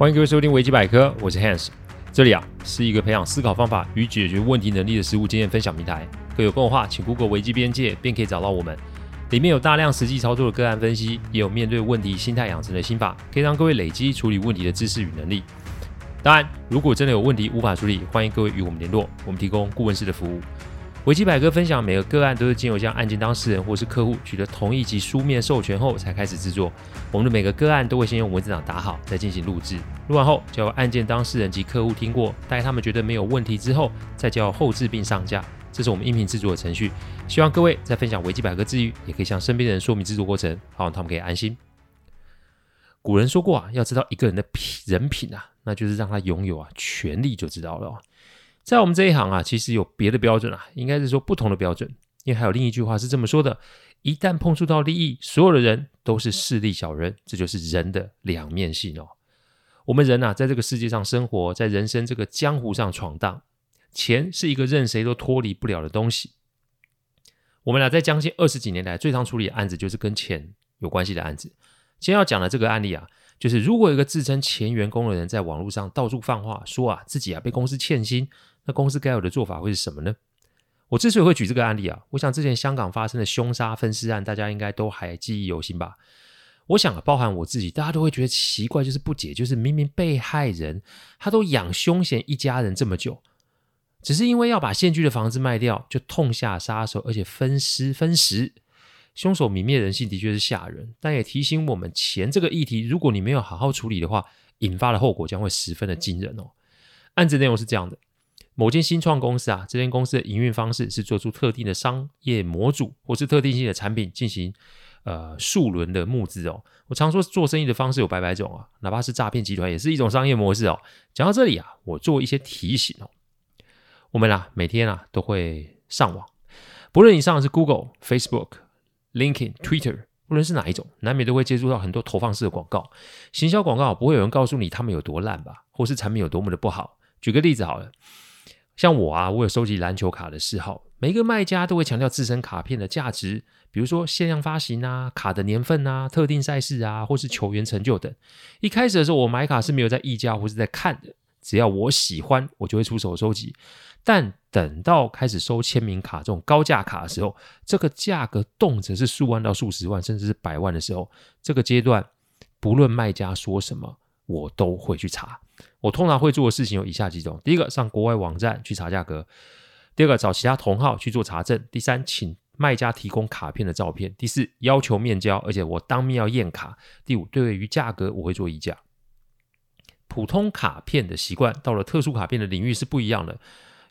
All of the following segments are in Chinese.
欢迎各位收听维基百科，我是 Hans，这里啊是一个培养思考方法与解决问题能力的实务经验分享平台。各有空的话，请 Google 维基边界，便可以找到我们。里面有大量实际操作的个案分析，也有面对问题心态养成的心法，可以让各位累积处理问题的知识与能力。当然，如果真的有问题无法处理，欢迎各位与我们联络，我们提供顾问式的服务。维基百科分享每个个案都是经由向案件当事人或是客户取得同意及书面授权后才开始制作。我们的每个个案都会先用文字档打好，再进行录制。录完后交由案件当事人及客户听过，待他们觉得没有问题之后，再交后置并上架。这是我们音频制作的程序。希望各位在分享维基百科之余，也可以向身边的人说明制作过程，好让他们可以安心。古人说过啊，要知道一个人的人品啊，那就是让他拥有啊权力就知道了。在我们这一行啊，其实有别的标准啊，应该是说不同的标准。因为还有另一句话是这么说的：一旦碰触到利益，所有的人都是势利小人。这就是人的两面性哦。我们人呐、啊，在这个世界上生活，在人生这个江湖上闯荡，钱是一个任谁都脱离不了的东西。我们俩在将近二十几年来，最常处理的案子就是跟钱有关系的案子。今天要讲的这个案例啊。就是如果一个自称前员工的人在网络上到处放话，说啊自己啊被公司欠薪，那公司该有的做法会是什么呢？我之所以会举这个案例啊，我想之前香港发生的凶杀分尸案，大家应该都还记忆犹新吧？我想啊，包含我自己，大家都会觉得奇怪，就是不解，就是明明被害人他都养凶嫌一家人这么久，只是因为要把现居的房子卖掉，就痛下杀手，而且分尸分食。凶手泯灭人性的确是吓人，但也提醒我们，钱这个议题，如果你没有好好处理的话，引发的后果将会十分的惊人哦。案子内容是这样的：某间新创公司啊，这间公司的营运方式是做出特定的商业模组或是特定性的产品进行呃数轮的募资哦。我常说做生意的方式有百百种啊，哪怕是诈骗集团也是一种商业模式哦。讲到这里啊，我做一些提醒哦。我们啊每天啊都会上网，不论你上的是 Google、Facebook。LinkedIn、Twitter，无论是哪一种，难免都会接触到很多投放式的广告。行销广告不会有人告诉你他们有多烂吧，或是产品有多么的不好。举个例子好了，像我啊，我有收集篮球卡的嗜好。每一个卖家都会强调自身卡片的价值，比如说限量发行啊、卡的年份啊、特定赛事啊，或是球员成就等。一开始的时候，我买卡是没有在议价或是在看的，只要我喜欢，我就会出手收集。但等到开始收签名卡这种高价卡的时候，这个价格动辄是数万到数十万，甚至是百万的时候，这个阶段不论卖家说什么，我都会去查。我通常会做的事情有以下几种：第一个，上国外网站去查价格；第二个，找其他同号去做查证；第三，请卖家提供卡片的照片；第四，要求面交，而且我当面要验卡；第五，对于价格我会做议价。普通卡片的习惯到了特殊卡片的领域是不一样的。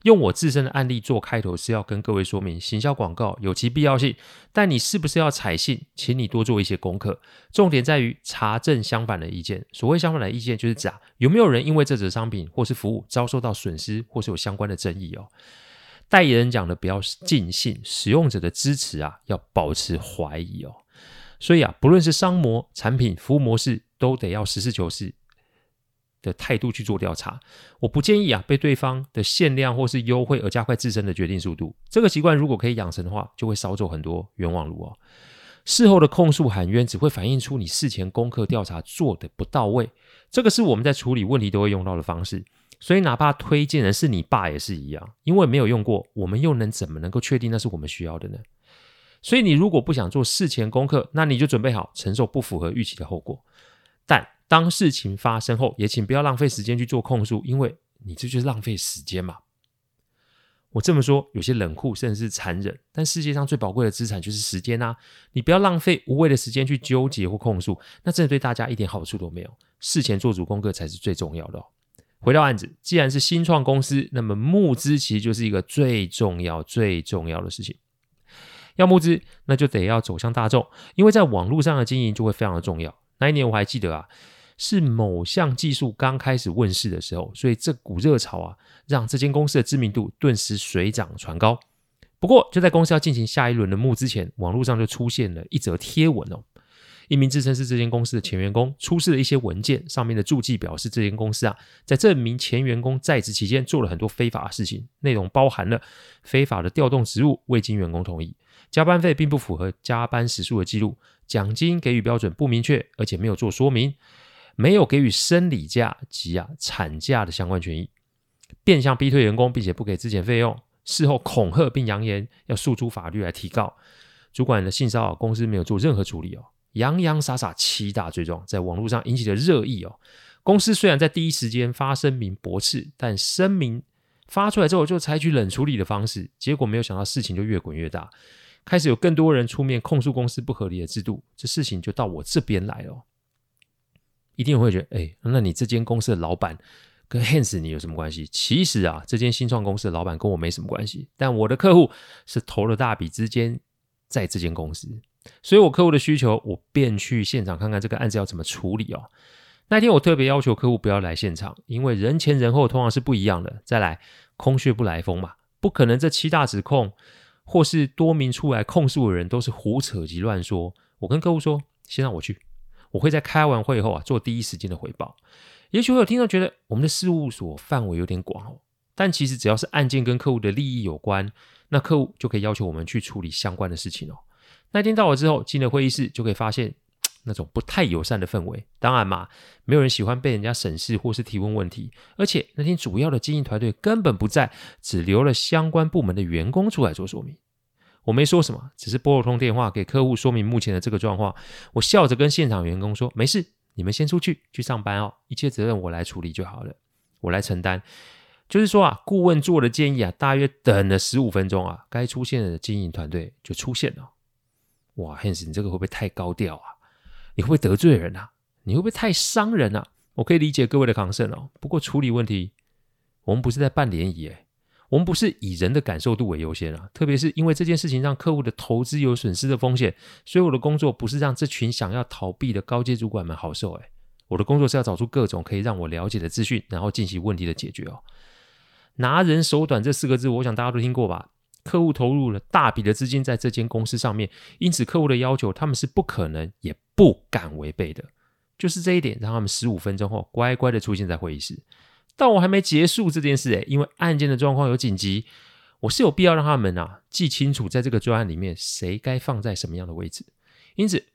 用我自身的案例做开头是要跟各位说明，行销广告有其必要性，但你是不是要采信，请你多做一些功课。重点在于查证相反的意见。所谓相反的意见，就是讲有没有人因为这则商品或是服务遭受到损失，或是有相关的争议哦。代言人讲的不要尽信，使用者的支持啊要保持怀疑哦。所以啊，不论是商模、产品、服务模式，都得要实事求是。的态度去做调查，我不建议啊被对方的限量或是优惠而加快自身的决定速度。这个习惯如果可以养成的话，就会少走很多冤枉路哦。事后的控诉喊冤只会反映出你事前功课调查做得不到位。这个是我们在处理问题都会用到的方式。所以哪怕推荐人是你爸也是一样，因为没有用过，我们又能怎么能够确定那是我们需要的呢？所以你如果不想做事前功课，那你就准备好承受不符合预期的后果。但当事情发生后，也请不要浪费时间去做控诉，因为你这就是浪费时间嘛。我这么说有些冷酷，甚至是残忍，但世界上最宝贵的资产就是时间啊！你不要浪费无谓的时间去纠结或控诉，那真的对大家一点好处都没有。事前做足功课才是最重要的。回到案子，既然是新创公司，那么募资其实就是一个最重要、最重要的事情。要募资，那就得要走向大众，因为在网络上的经营就会非常的重要。那一年我还记得啊。是某项技术刚开始问世的时候，所以这股热潮啊，让这间公司的知名度顿时水涨船高。不过，就在公司要进行下一轮的募资前，网络上就出现了一则贴文哦。一名自称是这间公司的前员工出示了一些文件，上面的注记表示这间公司啊，在这名前员工在职期间做了很多非法的事情，内容包含了非法的调动职务，未经员工同意，加班费并不符合加班时数的记录，奖金给予标准不明确，而且没有做说明。没有给予生理假及啊产假的相关权益，变相逼退员工，并且不给资遣费用，事后恐吓并扬言要诉诸法律来提告。主管的性骚扰，公司没有做任何处理哦，洋洋洒洒七大罪状在网络上引起了热议哦。公司虽然在第一时间发声明驳斥，但声明发出来之后就采取冷处理的方式，结果没有想到事情就越滚越大。开始有更多人出面控诉公司不合理的制度，这事情就到我这边来了。一定会觉得，哎，那你这间公司的老板跟 Hans 你有什么关系？其实啊，这间新创公司的老板跟我没什么关系，但我的客户是投了大笔资金在这间公司，所以我客户的需求，我便去现场看看这个案子要怎么处理哦。那天我特别要求客户不要来现场，因为人前人后通常是不一样的。再来，空穴不来风嘛，不可能这七大指控。或是多名出来控诉的人都是胡扯及乱说。我跟客户说，先让我去，我会在开完会后啊做第一时间的回报。也许会有听众觉得我们的事务所范围有点广哦，但其实只要是案件跟客户的利益有关，那客户就可以要求我们去处理相关的事情哦。那天到了之后，进了会议室就可以发现。那种不太友善的氛围，当然嘛，没有人喜欢被人家审视或是提问问题。而且那天主要的经营团队根本不在，只留了相关部门的员工出来做说明。我没说什么，只是拨了通电话给客户说明目前的这个状况。我笑着跟现场员工说：“没事，你们先出去去上班哦，一切责任我来处理就好了，我来承担。”就是说啊，顾问做的建议啊，大约等了十五分钟啊，该出现的经营团队就出现了。哇，Hans，你这个会不会太高调啊？你会不会得罪人啊？你会不会太伤人啊？我可以理解各位的抗胜哦。不过处理问题，我们不是在办联谊诶，我们不是以人的感受度为优先啊。特别是因为这件事情让客户的投资有损失的风险，所以我的工作不是让这群想要逃避的高阶主管们好受诶。我的工作是要找出各种可以让我了解的资讯，然后进行问题的解决哦。拿人手短这四个字，我想大家都听过吧？客户投入了大笔的资金在这间公司上面，因此客户的要求他们是不可能也不敢违背的。就是这一点，让他们十五分钟后乖乖的出现在会议室。但我还没结束这件事诶，因为案件的状况有紧急，我是有必要让他们啊记清楚，在这个专案里面谁该放在什么样的位置。因此。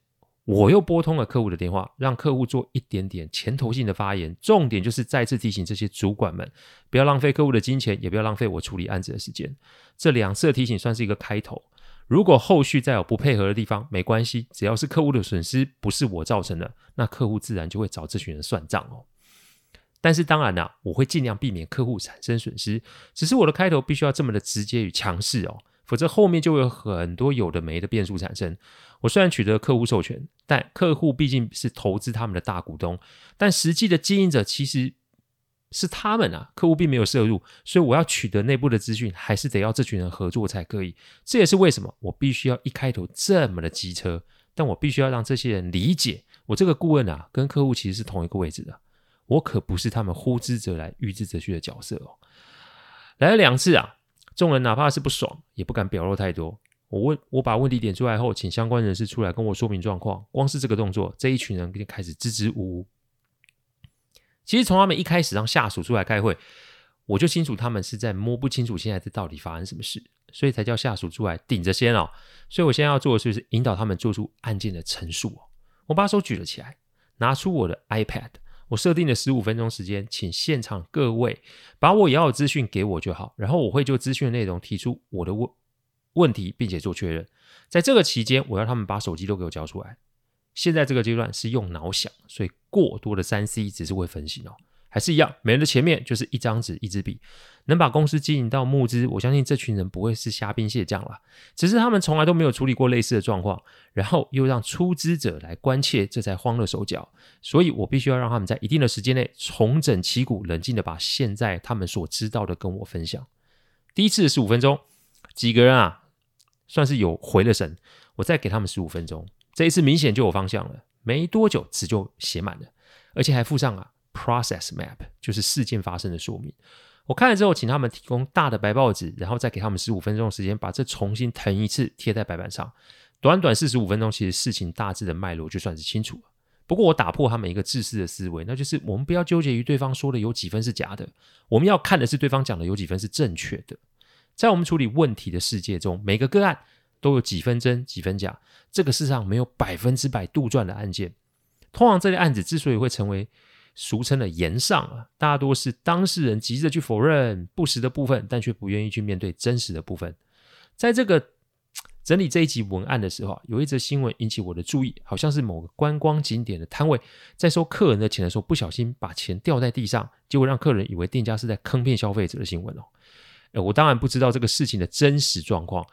我又拨通了客户的电话，让客户做一点点前头性的发言，重点就是再次提醒这些主管们，不要浪费客户的金钱，也不要浪费我处理案子的时间。这两次的提醒算是一个开头，如果后续再有不配合的地方，没关系，只要是客户的损失不是我造成的，那客户自然就会找这群人算账哦。但是当然啦，我会尽量避免客户产生损失，只是我的开头必须要这么的直接与强势哦。否则后面就会有很多有的没的变数产生。我虽然取得客户授权，但客户毕竟是投资他们的大股东，但实际的经营者其实是他们啊。客户并没有涉入，所以我要取得内部的资讯，还是得要这群人合作才可以。这也是为什么我必须要一开头这么的机车，但我必须要让这些人理解，我这个顾问啊，跟客户其实是同一个位置的。我可不是他们呼之则来、欲之则去的角色哦。来了两次啊。众人哪怕是不爽，也不敢表露太多。我问，我把问题点出来后，请相关人士出来跟我说明状况。光是这个动作，这一群人就开始支支吾吾。其实从他们一开始让下属出来开会，我就清楚他们是在摸不清楚现在这到底发生什么事，所以才叫下属出来顶着先哦。所以我现在要做的就是引导他们做出案件的陈述哦。我把手举了起来，拿出我的 iPad。我设定了十五分钟时间，请现场各位把我要的资讯给我就好，然后我会就资讯的内容提出我的问问题，并且做确认。在这个期间，我要他们把手机都给我交出来。现在这个阶段是用脑想，所以过多的三 C 只是会分心哦。还是一样，每人的前面就是一张纸、一支笔，能把公司经营到募资，我相信这群人不会是虾兵蟹将了。只是他们从来都没有处理过类似的状况，然后又让出资者来关切，这才慌了手脚。所以我必须要让他们在一定的时间内重整旗鼓，冷静的把现在他们所知道的跟我分享。第一次十五分钟，几个人啊，算是有回了神。我再给他们十五分钟，这一次明显就有方向了。没多久纸就写满了，而且还附上啊。Process map 就是事件发生的说明。我看了之后，请他们提供大的白报纸，然后再给他们十五分钟的时间，把这重新腾一次，贴在白板上。短短四十五分钟，其实事情大致的脉络就算是清楚了。不过我打破他们一个自私的思维，那就是我们不要纠结于对方说的有几分是假的，我们要看的是对方讲的有几分是正确的。在我们处理问题的世界中，每个个案都有几分真几分假，这个世上没有百分之百杜撰的案件。通常这类案子之所以会成为俗称的言上啊，大多是当事人急着去否认不实的部分，但却不愿意去面对真实的部分。在这个整理这一集文案的时候啊，有一则新闻引起我的注意，好像是某个观光景点的摊位在收客人的钱的时候，不小心把钱掉在地上，结果让客人以为店家是在坑骗消费者的新闻哦。我当然不知道这个事情的真实状况，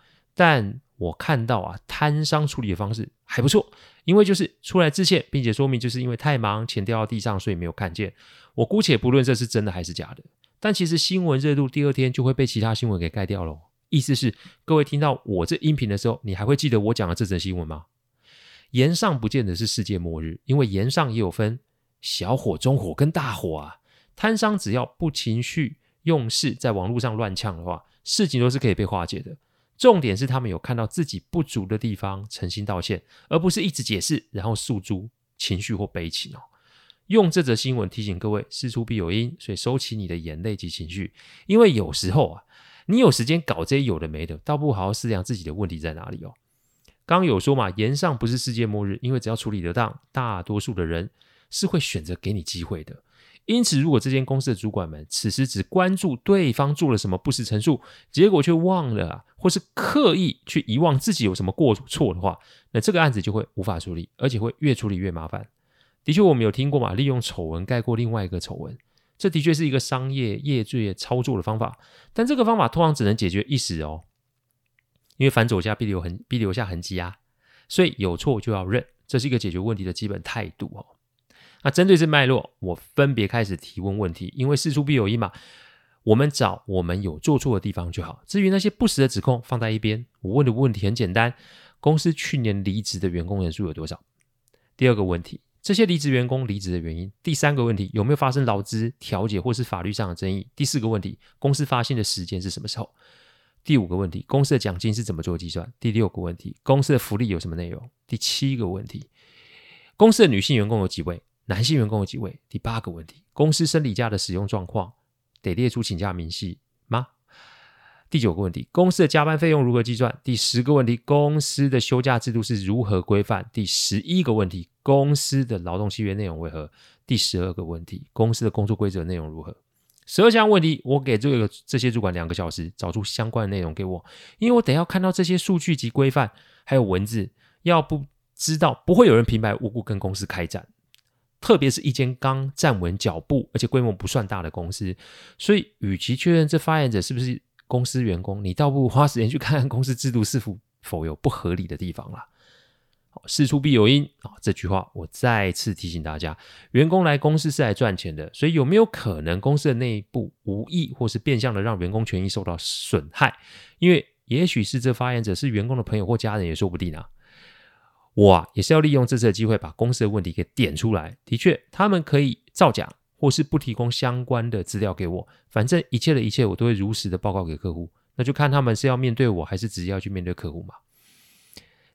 但我看到啊，摊商处理的方式还不错，因为就是出来致歉，并且说明就是因为太忙，钱掉到地上，所以没有看见。我姑且不论这是真的还是假的，但其实新闻热度第二天就会被其他新闻给盖掉了。意思是，各位听到我这音频的时候，你还会记得我讲的这则新闻吗？炎上不见得是世界末日，因为炎上也有分小火、中火跟大火啊。摊商只要不情绪用事，在网络上乱呛的话，事情都是可以被化解的。重点是他们有看到自己不足的地方，诚心道歉，而不是一直解释，然后诉诸情绪或悲情哦。用这则新闻提醒各位，事出必有因，所以收起你的眼泪及情绪，因为有时候啊。你有时间搞这些有的没的，倒不如好好思量自己的问题在哪里哦。刚有说嘛，言上不是世界末日，因为只要处理得当，大多数的人是会选择给你机会的。因此，如果这间公司的主管们此时只关注对方做了什么不实陈述，结果却忘了啊，或是刻意去遗忘自己有什么过错的话，那这个案子就会无法处理，而且会越处理越麻烦。的确，我们有听过嘛，利用丑闻盖过另外一个丑闻。这的确是一个商业业罪操作的方法，但这个方法通常只能解决一时哦，因为反走下必留痕，必留下痕迹啊，所以有错就要认，这是一个解决问题的基本态度哦。那针对这脉络，我分别开始提问问题，因为事出必有因嘛，我们找我们有做错的地方就好。至于那些不实的指控，放在一边。我问的问题很简单：公司去年离职的员工人数有多少？第二个问题。这些离职员工离职的原因。第三个问题，有没有发生劳资调解或是法律上的争议？第四个问题，公司发现的时间是什么时候？第五个问题，公司的奖金是怎么做计算？第六个问题，公司的福利有什么内容？第七个问题，公司的女性员工有几位？男性员工有几位？第八个问题，公司生理假的使用状况得列出请假明细吗？第九个问题，公司的加班费用如何计算？第十个问题，公司的休假制度是如何规范？第十一个问题，公司的劳动契约内容为何？第十二个问题，公司的工作规则内容如何？十二项问题，我给这个这些主管两个小时，找出相关的内容给我，因为我得要看到这些数据及规范，还有文字，要不知道不会有人平白无故跟公司开战，特别是一间刚站稳脚步而且规模不算大的公司，所以与其确认这发言者是不是公司员工，你倒不如花时间去看看公司制度是否否有不合理的地方啦。事出必有因啊，这句话我再次提醒大家：员工来公司是来赚钱的，所以有没有可能公司的内部无意或是变相的让员工权益受到损害？因为也许是这发言者是员工的朋友或家人也说不定啊。我啊也是要利用这次的机会把公司的问题给点出来。的确，他们可以造假。或是不提供相关的资料给我，反正一切的一切我都会如实的报告给客户，那就看他们是要面对我，还是直接要去面对客户嘛。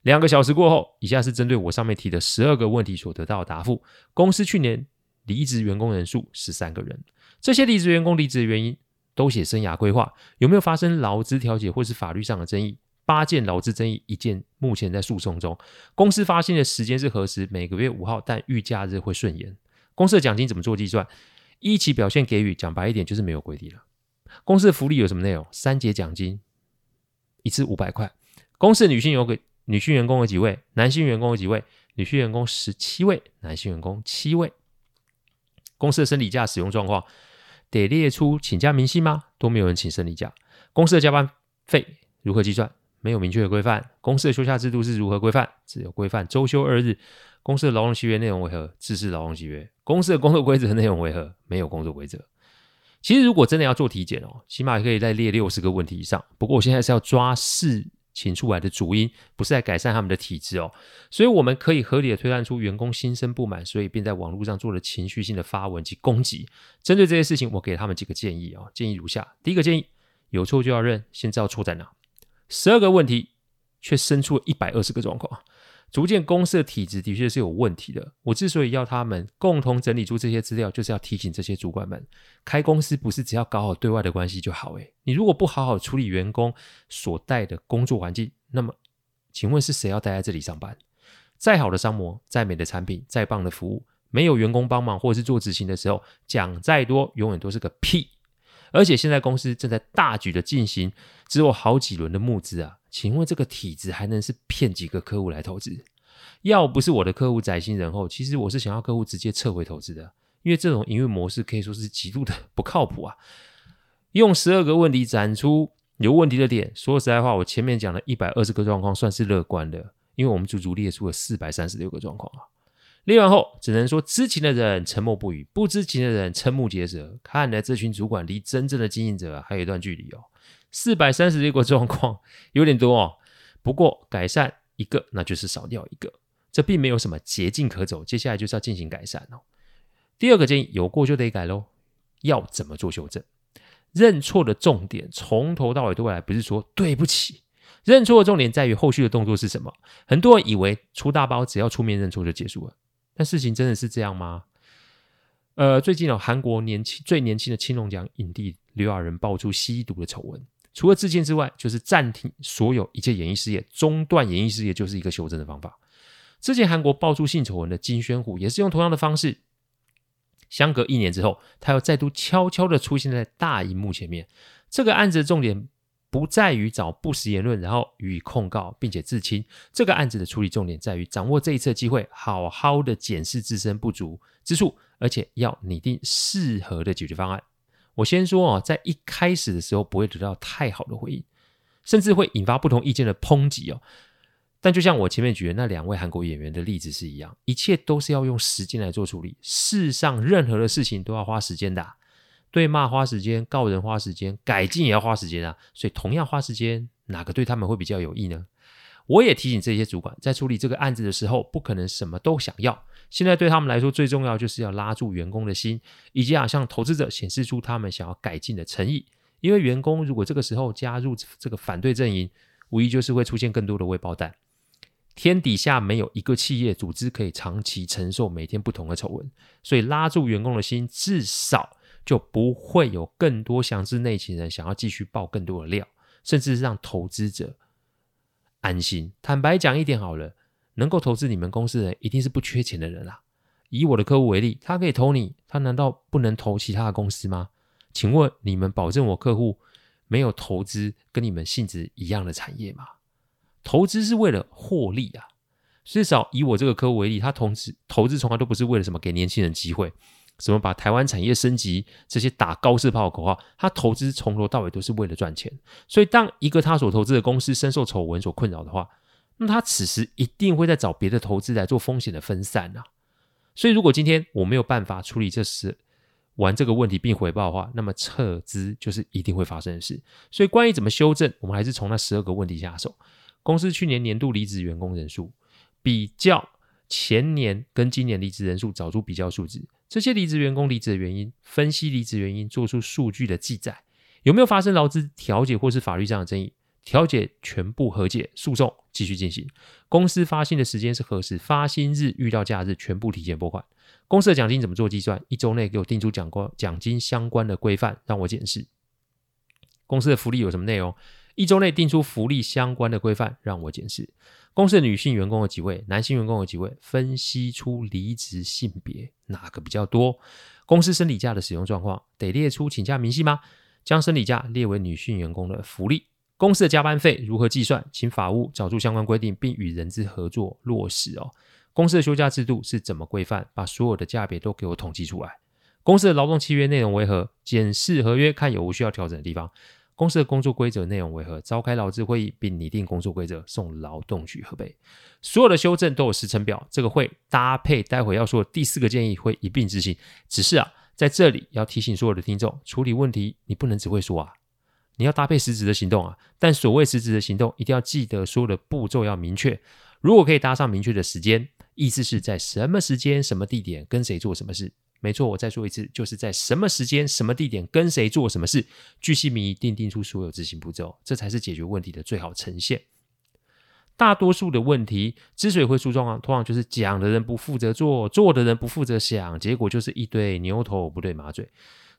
两个小时过后，以下是针对我上面提的十二个问题所得到的答复。公司去年离职员工人数十三个人，这些离职员工离职的原因都写生涯规划，有没有发生劳资调解或是法律上的争议？八件劳资争议，一件目前在诉讼中。公司发薪的时间是何时？每个月五号，但遇假日会顺延。公司的奖金怎么做计算？一期表现给予，讲白一点就是没有规定了。公司的福利有什么内容？三节奖金，一次五百块。公司的女性有个女性员工有几位？男性员工有几位？女性员工十七位，男性员工七位。公司的生理假使用状况得列出请假明细吗？都没有人请生理假。公司的加班费如何计算？没有明确的规范。公司的休假制度是如何规范？只有规范周休二日。公司的劳动契约内容为何？自式劳动契约。公司的工作规则内容为何？没有工作规则。其实如果真的要做体检哦，起码可以再列六十个问题以上。不过我现在是要抓事情出来的主因，不是来改善他们的体质哦。所以我们可以合理的推断出员工心生不满，所以便在网络上做了情绪性的发文及攻击。针对这些事情，我给他们几个建议哦。建议如下：第一个建议，有错就要认，先知道错在哪。十二个问题却生出了一百二十个状况。逐渐公司的体质的确是有问题的。我之所以要他们共同整理出这些资料，就是要提醒这些主管们，开公司不是只要搞好对外的关系就好。诶，你如果不好好处理员工所带的工作环境，那么请问是谁要待在这里上班？再好的商模、再美的产品、再棒的服务，没有员工帮忙或者是做执行的时候，讲再多永远都是个屁。而且现在公司正在大举的进行，只有好几轮的募资啊，请问这个体制还能是骗几个客户来投资？要不是我的客户宅心仁厚，其实我是想要客户直接撤回投资的，因为这种营运模式可以说是极度的不靠谱啊。用十二个问题展出有问题的点，说实在话，我前面讲的一百二十个状况算是乐观的，因为我们足足列出了四百三十六个状况啊。列完后，只能说知情的人沉默不语，不知情的人瞠目结舌。看来这群主管离真正的经营者还有一段距离哦。四百三十一个状况有点多哦，不过改善一个，那就是少掉一个，这并没有什么捷径可走。接下来就是要进行改善哦。第二个建议，有过就得改喽。要怎么做修正？认错的重点从头到尾都来，不是说对不起。认错的重点在于后续的动作是什么？很多人以为出大包，只要出面认错就结束了。但事情真的是这样吗？呃，最近哦，韩国年轻最年轻的青龙奖影帝刘亚仁爆出吸毒的丑闻，除了自尽之外，就是暂停所有一切演艺事业，中断演艺事业就是一个修正的方法。之前韩国爆出性丑闻的金宣虎也是用同样的方式，相隔一年之后，他又再度悄悄的出现在大荧幕前面。这个案子的重点。不在于找不实言论，然后予以控告，并且自清。这个案子的处理重点在于掌握这一次的机会，好好的检视自身不足之处，而且要拟定适合的解决方案。我先说哦，在一开始的时候不会得到太好的回应，甚至会引发不同意见的抨击哦。但就像我前面举的那两位韩国演员的例子是一样，一切都是要用时间来做处理。世上任何的事情都要花时间的。对骂花时间，告人花时间，改进也要花时间啊。所以同样花时间，哪个对他们会比较有益呢？我也提醒这些主管，在处理这个案子的时候，不可能什么都想要。现在对他们来说，最重要就是要拉住员工的心，以及啊向投资者显示出他们想要改进的诚意。因为员工如果这个时候加入这个反对阵营，无疑就是会出现更多的未爆弹。天底下没有一个企业组织可以长期承受每天不同的丑闻，所以拉住员工的心，至少。就不会有更多详知内情人想要继续爆更多的料，甚至是让投资者安心。坦白讲一点好了，能够投资你们公司的人，一定是不缺钱的人啦。以我的客户为例，他可以投你，他难道不能投其他的公司吗？请问你们保证我客户没有投资跟你们性质一样的产业吗？投资是为了获利啊。至少以我这个客户为例，他投资投资从来都不是为了什么给年轻人机会。什么把台湾产业升级，这些打高射炮的口号，他投资从头到尾都是为了赚钱。所以，当一个他所投资的公司深受丑闻所困扰的话，那他此时一定会在找别的投资来做风险的分散啊。所以，如果今天我没有办法处理这事，完这个问题并回报的话，那么撤资就是一定会发生的事。所以，关于怎么修正，我们还是从那十二个问题下手。公司去年年度离职员工人数比较。前年跟今年离职人数找出比较数字，这些离职员工离职的原因，分析离职原因，做出数据的记载，有没有发生劳资调解或是法律上的争议？调解全部和解，诉讼继续进行。公司发薪的时间是何时？发薪日遇到假日全部提前拨款。公司的奖金怎么做计算？一周内给我定出奖关奖金相关的规范，让我检视。公司的福利有什么内容？一周内定出福利相关的规范，让我检视。公司的女性员工有几位？男性员工有几位？分析出离职性别哪个比较多？公司生理假的使用状况得列出请假明细吗？将生理假列为女性员工的福利。公司的加班费如何计算？请法务找出相关规定，并与人资合作落实哦。公司的休假制度是怎么规范？把所有的价别都给我统计出来。公司的劳动契约内容为何？检视合约，看有无需要调整的地方。公司的工作规则内容为何？召开劳资会议并拟定工作规则，送劳动局核备。所有的修正都有时程表，这个会搭配待会要说的第四个建议会一并执行。只是啊，在这里要提醒所有的听众，处理问题你不能只会说啊，你要搭配实质的行动啊。但所谓实质的行动，一定要记得所有的步骤要明确。如果可以搭上明确的时间，意思是在什么时间、什么地点跟谁做什么事。没错，我再说一次，就是在什么时间、什么地点跟谁做什么事，巨细靡遗订定出所有执行步骤，这才是解决问题的最好呈现。大多数的问题之所以会出状况，通常就是讲的人不负责做，做的人不负责想，结果就是一堆牛头不对马嘴。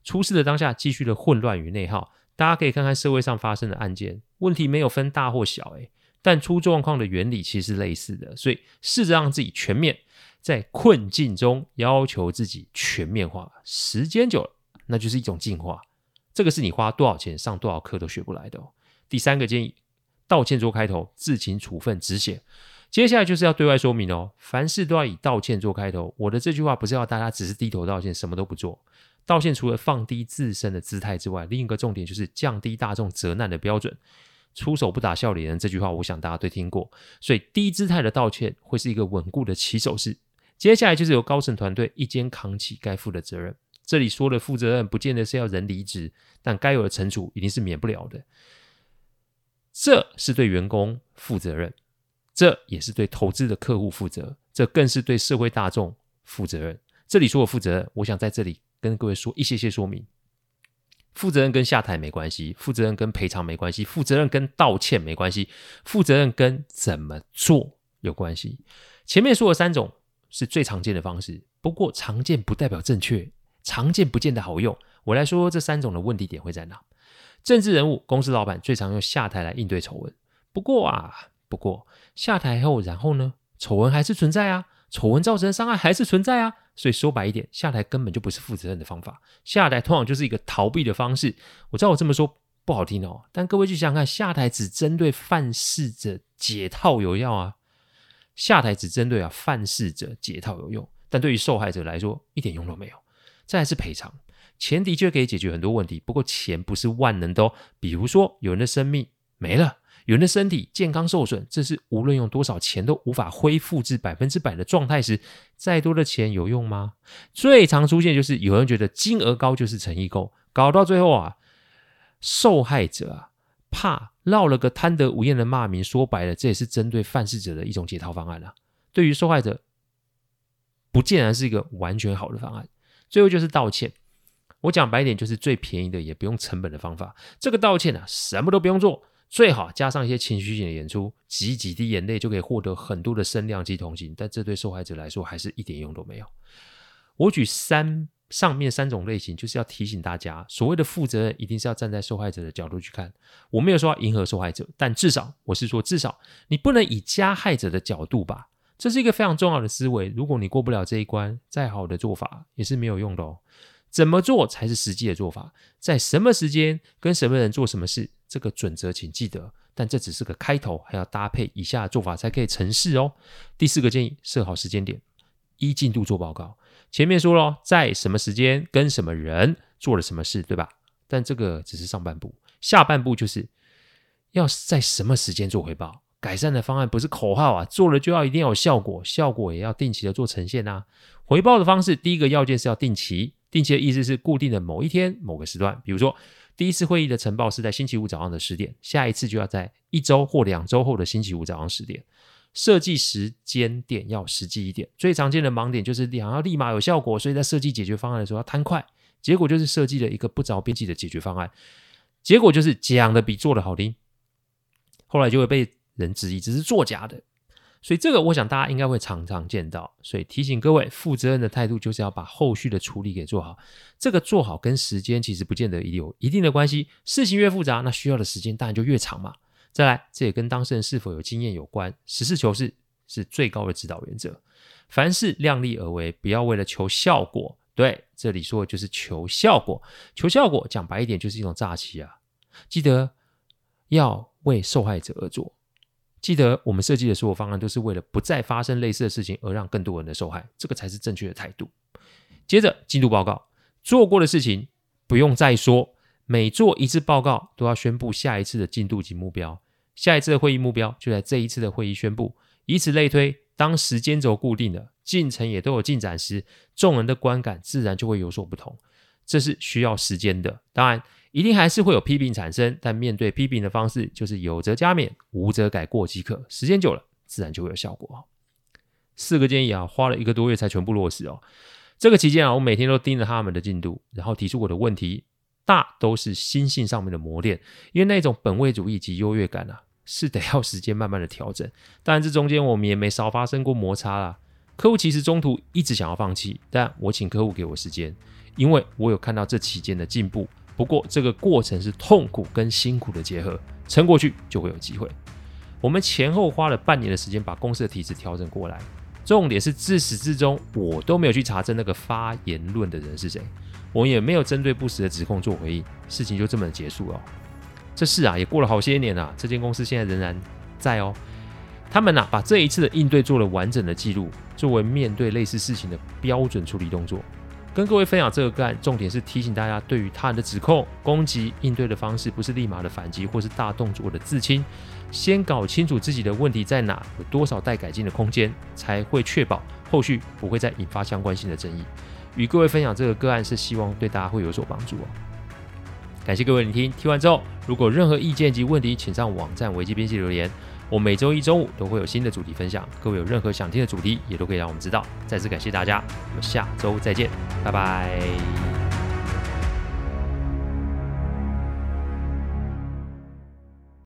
出事的当下，继续的混乱与内耗。大家可以看看社会上发生的案件，问题没有分大或小，诶但出状况的原理其实是类似的，所以试着让自己全面，在困境中要求自己全面化，时间久了，那就是一种进化。这个是你花多少钱上多少课都学不来的哦。第三个建议，道歉做开头，自请处分止血。接下来就是要对外说明哦，凡事都要以道歉做开头。我的这句话不是要大家只是低头道歉，什么都不做。道歉除了放低自身的姿态之外，另一个重点就是降低大众责难的标准。出手不打笑脸人这句话，我想大家都听过。所以低姿态的道歉会是一个稳固的起手式。接下来就是由高层团队一肩扛起该负的责任。这里说的负责任，不见得是要人离职，但该有的惩处一定是免不了的。这是对员工负责任，这也是对投资的客户负责，这更是对社会大众负责任。这里说的负责任，我想在这里跟各位说一些些说明。负责任跟下台没关系，负责任跟赔偿没关系，负责任跟道歉没关系，负责任跟怎么做有关系。前面说的三种是最常见的方式，不过常见不代表正确，常见不见得好用。我来说说这三种的问题点会在哪。政治人物、公司老板最常用下台来应对丑闻。不过啊，不过下台后，然后呢，丑闻还是存在啊。丑闻造成的伤害还是存在啊，所以说白一点，下台根本就不是负责任的方法，下台通常就是一个逃避的方式。我知道我这么说不好听哦，但各位去想想看，下台只针对犯事者解套有效啊，下台只针对啊犯事者解套有用，但对于受害者来说一点用都没有。再来是赔偿，钱的确可以解决很多问题，不过钱不是万能的哦，比如说有人的生命没了。有人的身体健康受损，这是无论用多少钱都无法恢复至百分之百的状态时，再多的钱有用吗？最常出现就是有人觉得金额高就是诚意够，搞到最后啊，受害者啊怕落了个贪得无厌的骂名，说白了，这也是针对犯事者的一种解套方案啊。对于受害者，不见然是一个完全好的方案。最后就是道歉，我讲白点，就是最便宜的也不用成本的方法。这个道歉啊，什么都不用做。最好加上一些情绪性的演出，挤几滴眼泪就可以获得很多的声量及同情，但这对受害者来说还是一点用都没有。我举三上面三种类型，就是要提醒大家，所谓的负责任一定是要站在受害者的角度去看。我没有说要迎合受害者，但至少我是说，至少你不能以加害者的角度吧，这是一个非常重要的思维。如果你过不了这一关，再好的做法也是没有用的哦。怎么做才是实际的做法？在什么时间跟什么人做什么事？这个准则请记得，但这只是个开头，还要搭配以下做法才可以成事哦。第四个建议，设好时间点，依进度做报告。前面说了，在什么时间跟什么人做了什么事，对吧？但这个只是上半部，下半部就是要在什么时间做回报。改善的方案不是口号啊，做了就要一定要有效果，效果也要定期的做呈现啊。回报的方式，第一个要件是要定期，定期的意思是固定的某一天某个时段，比如说。第一次会议的晨报是在星期五早上的十点，下一次就要在一周或两周后的星期五早上十点。设计时间点要实际一点。最常见的盲点就是想要立马有效果，所以在设计解决方案的时候要贪快，结果就是设计了一个不着边际的解决方案，结果就是讲的比做的好听，后来就会被人质疑只是作假的。所以这个我想大家应该会常常见到，所以提醒各位，负责任的态度就是要把后续的处理给做好。这个做好跟时间其实不见得有一定的关系，事情越复杂，那需要的时间当然就越长嘛。再来，这也跟当事人是否有经验有关，实事求是是最高的指导原则。凡事量力而为，不要为了求效果。对，这里说的就是求效果，求效果讲白一点就是一种诈欺啊。记得要为受害者而做。记得我们设计的所有方案都是为了不再发生类似的事情，而让更多人的受害，这个才是正确的态度。接着进度报告，做过的事情不用再说，每做一次报告都要宣布下一次的进度及目标，下一次的会议目标就在这一次的会议宣布，以此类推。当时间轴固定了，进程也都有进展时，众人的观感自然就会有所不同，这是需要时间的。当然。一定还是会有批评产生，但面对批评的方式就是有则加勉，无则改过即可。时间久了，自然就会有效果。四个建议啊，花了一个多月才全部落实哦。这个期间啊，我每天都盯着他们的进度，然后提出我的问题，大都是心性上面的磨练。因为那种本位主义及优越感啊，是得要时间慢慢的调整。当然，这中间我们也没少发生过摩擦啦。客户其实中途一直想要放弃，但我请客户给我时间，因为我有看到这期间的进步。不过，这个过程是痛苦跟辛苦的结合，撑过去就会有机会。我们前后花了半年的时间把公司的体制调整过来。重点是自始至终我都没有去查证那个发言论的人是谁，我也没有针对不实的指控做回应，事情就这么结束了。这事啊也过了好些年了，这间公司现在仍然在哦。他们呐、啊、把这一次的应对做了完整的记录，作为面对类似事情的标准处理动作。跟各位分享这个个案，重点是提醒大家，对于他人的指控、攻击应对的方式，不是立马的反击或是大动作的自清，先搞清楚自己的问题在哪，有多少待改进的空间，才会确保后续不会再引发相关性的争议。与各位分享这个个案，是希望对大家会有所帮助哦。感谢各位聆听，听完之后，如果任何意见及问题，请上网站维基编辑留言。我每周一、周五都会有新的主题分享，各位有任何想听的主题，也都可以让我们知道。再次感谢大家，我们下周再见，拜拜。